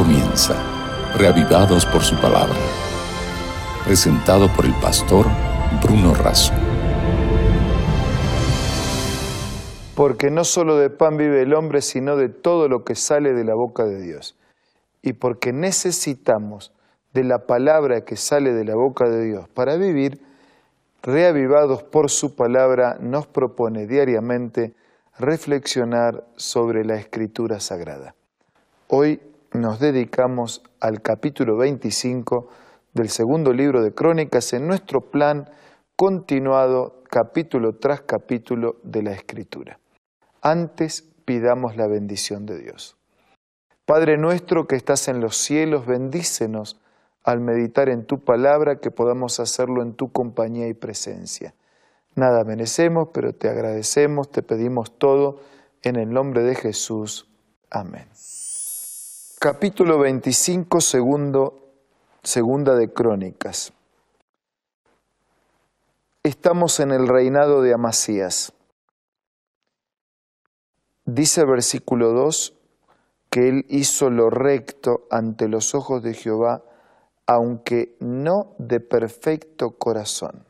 comienza, reavivados por su palabra. Presentado por el pastor Bruno Razo. Porque no solo de pan vive el hombre, sino de todo lo que sale de la boca de Dios. Y porque necesitamos de la palabra que sale de la boca de Dios para vivir, reavivados por su palabra, nos propone diariamente reflexionar sobre la escritura sagrada. Hoy nos dedicamos al capítulo 25 del segundo libro de Crónicas en nuestro plan continuado capítulo tras capítulo de la Escritura. Antes pidamos la bendición de Dios. Padre nuestro que estás en los cielos, bendícenos al meditar en tu palabra, que podamos hacerlo en tu compañía y presencia. Nada merecemos, pero te agradecemos, te pedimos todo en el nombre de Jesús. Amén capítulo 25, segundo, segunda de Crónicas. Estamos en el reinado de Amasías. Dice versículo 2 que él hizo lo recto ante los ojos de Jehová, aunque no de perfecto corazón.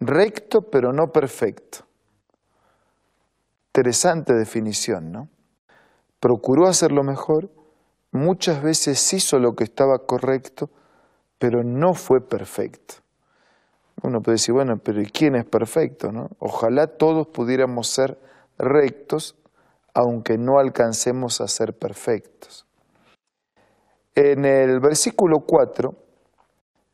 Recto pero no perfecto. Interesante definición, ¿no? Procuró hacerlo mejor, muchas veces hizo lo que estaba correcto, pero no fue perfecto. Uno puede decir, bueno, pero ¿y quién es perfecto? No? Ojalá todos pudiéramos ser rectos, aunque no alcancemos a ser perfectos. En el versículo 4,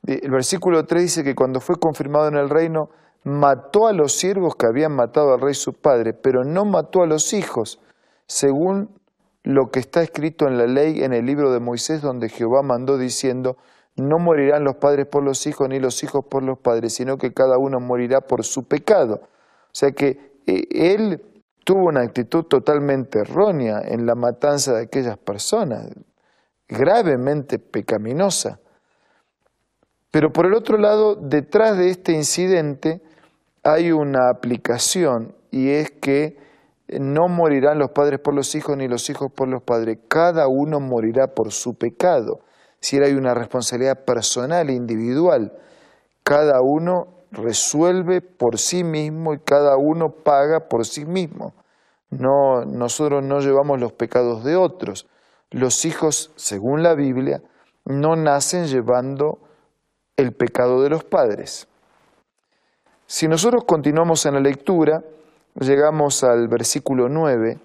el versículo 3 dice que cuando fue confirmado en el reino, mató a los siervos que habían matado al rey su padre, pero no mató a los hijos, según lo que está escrito en la ley en el libro de Moisés, donde Jehová mandó diciendo, no morirán los padres por los hijos, ni los hijos por los padres, sino que cada uno morirá por su pecado. O sea que eh, él tuvo una actitud totalmente errónea en la matanza de aquellas personas, gravemente pecaminosa. Pero por el otro lado, detrás de este incidente hay una aplicación y es que no morirán los padres por los hijos ni los hijos por los padres, cada uno morirá por su pecado. Si hay una responsabilidad personal, individual, cada uno resuelve por sí mismo y cada uno paga por sí mismo. No, nosotros no llevamos los pecados de otros. Los hijos, según la Biblia, no nacen llevando el pecado de los padres. Si nosotros continuamos en la lectura, llegamos al versículo 9,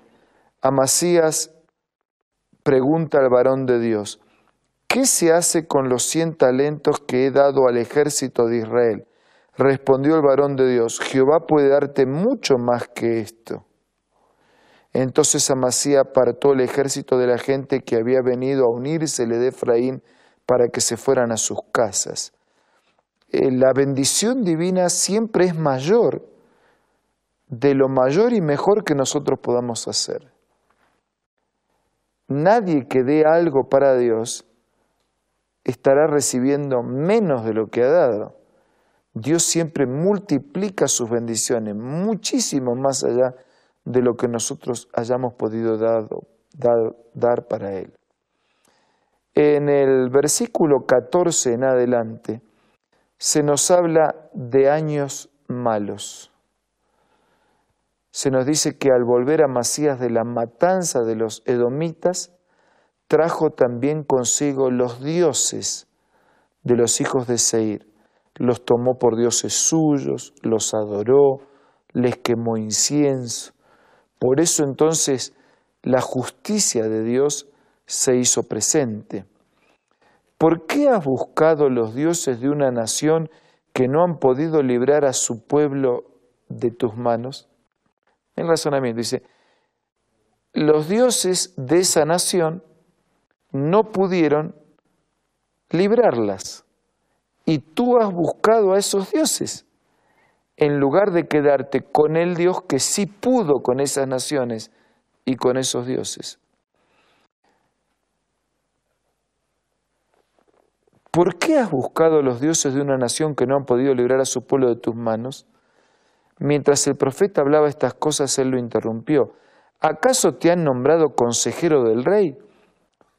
Amasías pregunta al varón de Dios, ¿qué se hace con los cien talentos que he dado al ejército de Israel? Respondió el varón de Dios, Jehová puede darte mucho más que esto. Entonces Amasías apartó el ejército de la gente que había venido a unírsele de Efraín para que se fueran a sus casas. Eh, la bendición divina siempre es mayor de lo mayor y mejor que nosotros podamos hacer. Nadie que dé algo para Dios estará recibiendo menos de lo que ha dado. Dios siempre multiplica sus bendiciones muchísimo más allá de lo que nosotros hayamos podido dar, dar para Él. En el versículo 14 en adelante se nos habla de años malos se nos dice que al volver a Masías de la matanza de los edomitas, trajo también consigo los dioses de los hijos de Seir. Los tomó por dioses suyos, los adoró, les quemó incienso. Por eso entonces la justicia de Dios se hizo presente. ¿Por qué has buscado los dioses de una nación que no han podido librar a su pueblo de tus manos? El razonamiento. Dice, los dioses de esa nación no pudieron librarlas. Y tú has buscado a esos dioses en lugar de quedarte con el Dios que sí pudo con esas naciones y con esos dioses. ¿Por qué has buscado a los dioses de una nación que no han podido librar a su pueblo de tus manos? Mientras el profeta hablaba estas cosas, él lo interrumpió. ¿Acaso te han nombrado consejero del rey?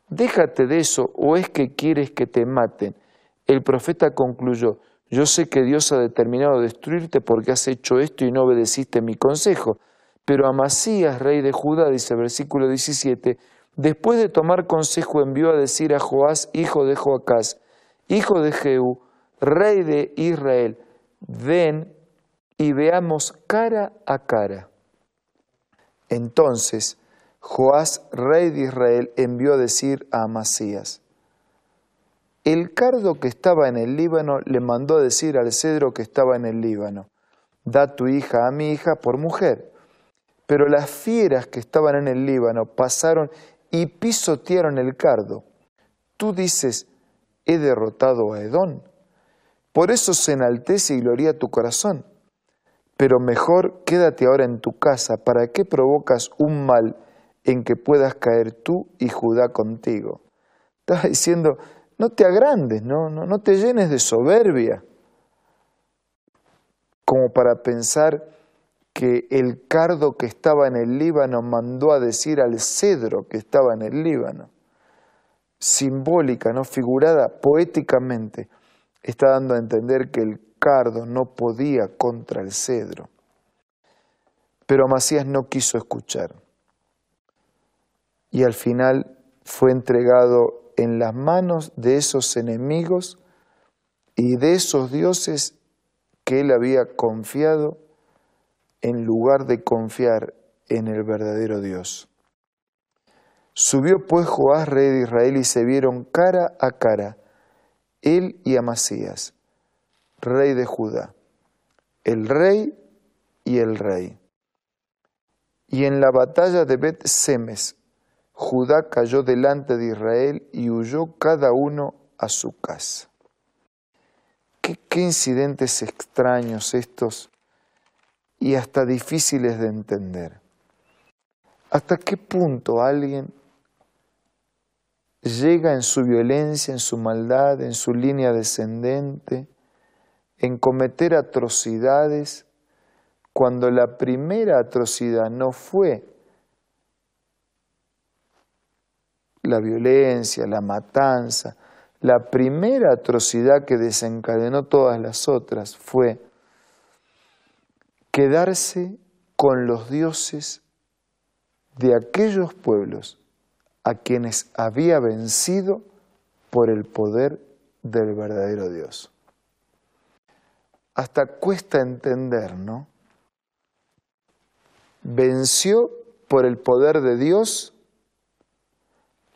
déjate de eso o es que quieres que te maten. El profeta concluyó, yo sé que Dios ha determinado destruirte porque has hecho esto y no obedeciste mi consejo. Pero Amasías, rey de Judá, dice el versículo 17, después de tomar consejo envió a decir a Joás, hijo de Joacás, hijo de Jehú, rey de Israel, ven y veamos cara a cara. Entonces Joás, rey de Israel, envió a decir a Amasías, el cardo que estaba en el Líbano le mandó a decir al cedro que estaba en el Líbano, da tu hija a mi hija por mujer. Pero las fieras que estaban en el Líbano pasaron y pisotearon el cardo. Tú dices, he derrotado a Edón. Por eso se enaltece y gloria tu corazón. Pero mejor quédate ahora en tu casa, ¿para qué provocas un mal en que puedas caer tú y Judá contigo? Estaba diciendo, no te agrandes, no, no, no te llenes de soberbia, como para pensar que el cardo que estaba en el Líbano mandó a decir al cedro que estaba en el Líbano. Simbólica, no figurada, poéticamente, está dando a entender que el cardo no podía contra el cedro. Pero Amasías no quiso escuchar. Y al final fue entregado en las manos de esos enemigos y de esos dioses que él había confiado en lugar de confiar en el verdadero Dios. Subió pues Joás, rey de Israel, y se vieron cara a cara, él y Amasías, rey de Judá, el rey y el rey. Y en la batalla de Bet Semes, Judá cayó delante de Israel y huyó cada uno a su casa. Qué, incidentes extraños estos y hasta difíciles de entender. ¿Hasta qué punto alguien llega en su violencia, en su maldad, en su línea descendente, en cometer atrocidades, cuando la primera atrocidad no fue la violencia, la matanza. La primera atrocidad que desencadenó todas las otras fue quedarse con los dioses de aquellos pueblos a quienes había vencido por el poder del verdadero Dios. Hasta cuesta entender, ¿no? Venció por el poder de Dios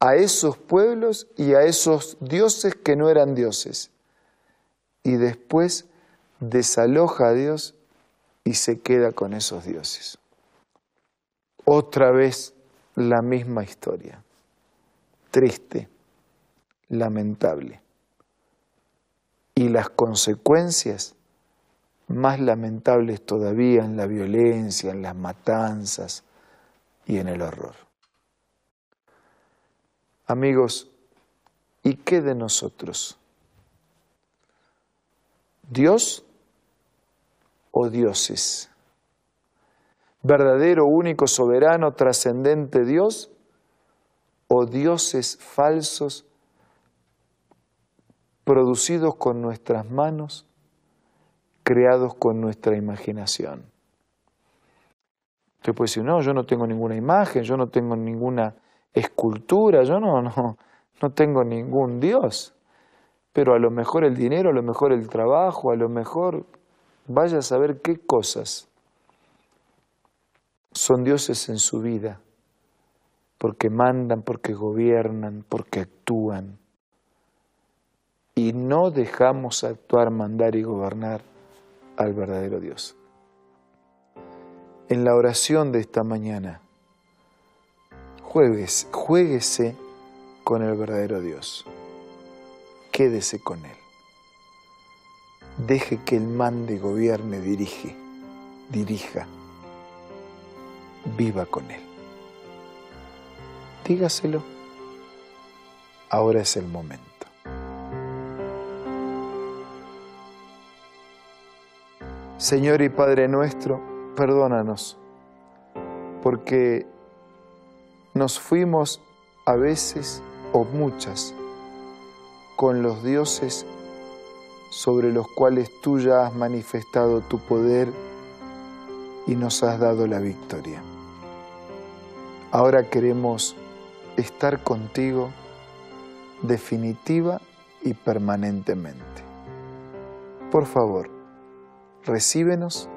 a esos pueblos y a esos dioses que no eran dioses. Y después desaloja a Dios y se queda con esos dioses. Otra vez la misma historia. Triste, lamentable. Y las consecuencias más lamentables todavía en la violencia, en las matanzas y en el horror. Amigos, ¿y qué de nosotros? ¿Dios o dioses? ¿Verdadero, único, soberano, trascendente Dios o dioses falsos producidos con nuestras manos, creados con nuestra imaginación? Usted puede decir, no, yo no tengo ninguna imagen, yo no tengo ninguna escultura, yo no, no, no tengo ningún Dios. Pero a lo mejor el dinero, a lo mejor el trabajo, a lo mejor vaya a saber qué cosas son dioses en su vida, porque mandan, porque gobiernan, porque actúan. Y no dejamos actuar, mandar y gobernar al verdadero Dios. En la oración de esta mañana, Juegues, jueguese con el verdadero Dios. Quédese con Él. Deje que Él mande, gobierne, dirige, dirija. Viva con Él. Dígaselo. Ahora es el momento. Señor y Padre nuestro, perdónanos, porque nos fuimos a veces o muchas con los dioses sobre los cuales tú ya has manifestado tu poder y nos has dado la victoria. Ahora queremos estar contigo definitiva y permanentemente. Por favor, recíbenos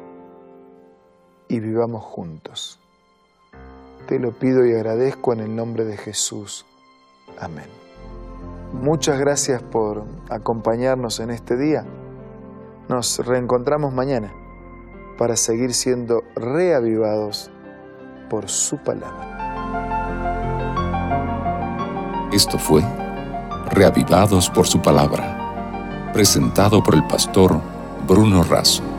y vivamos juntos. Te lo pido y agradezco en el nombre de Jesús. Amén. Muchas gracias por acompañarnos en este día. Nos reencontramos mañana para seguir siendo reavivados por su palabra. Esto fue Reavivados por su palabra, presentado por el pastor Bruno Razo.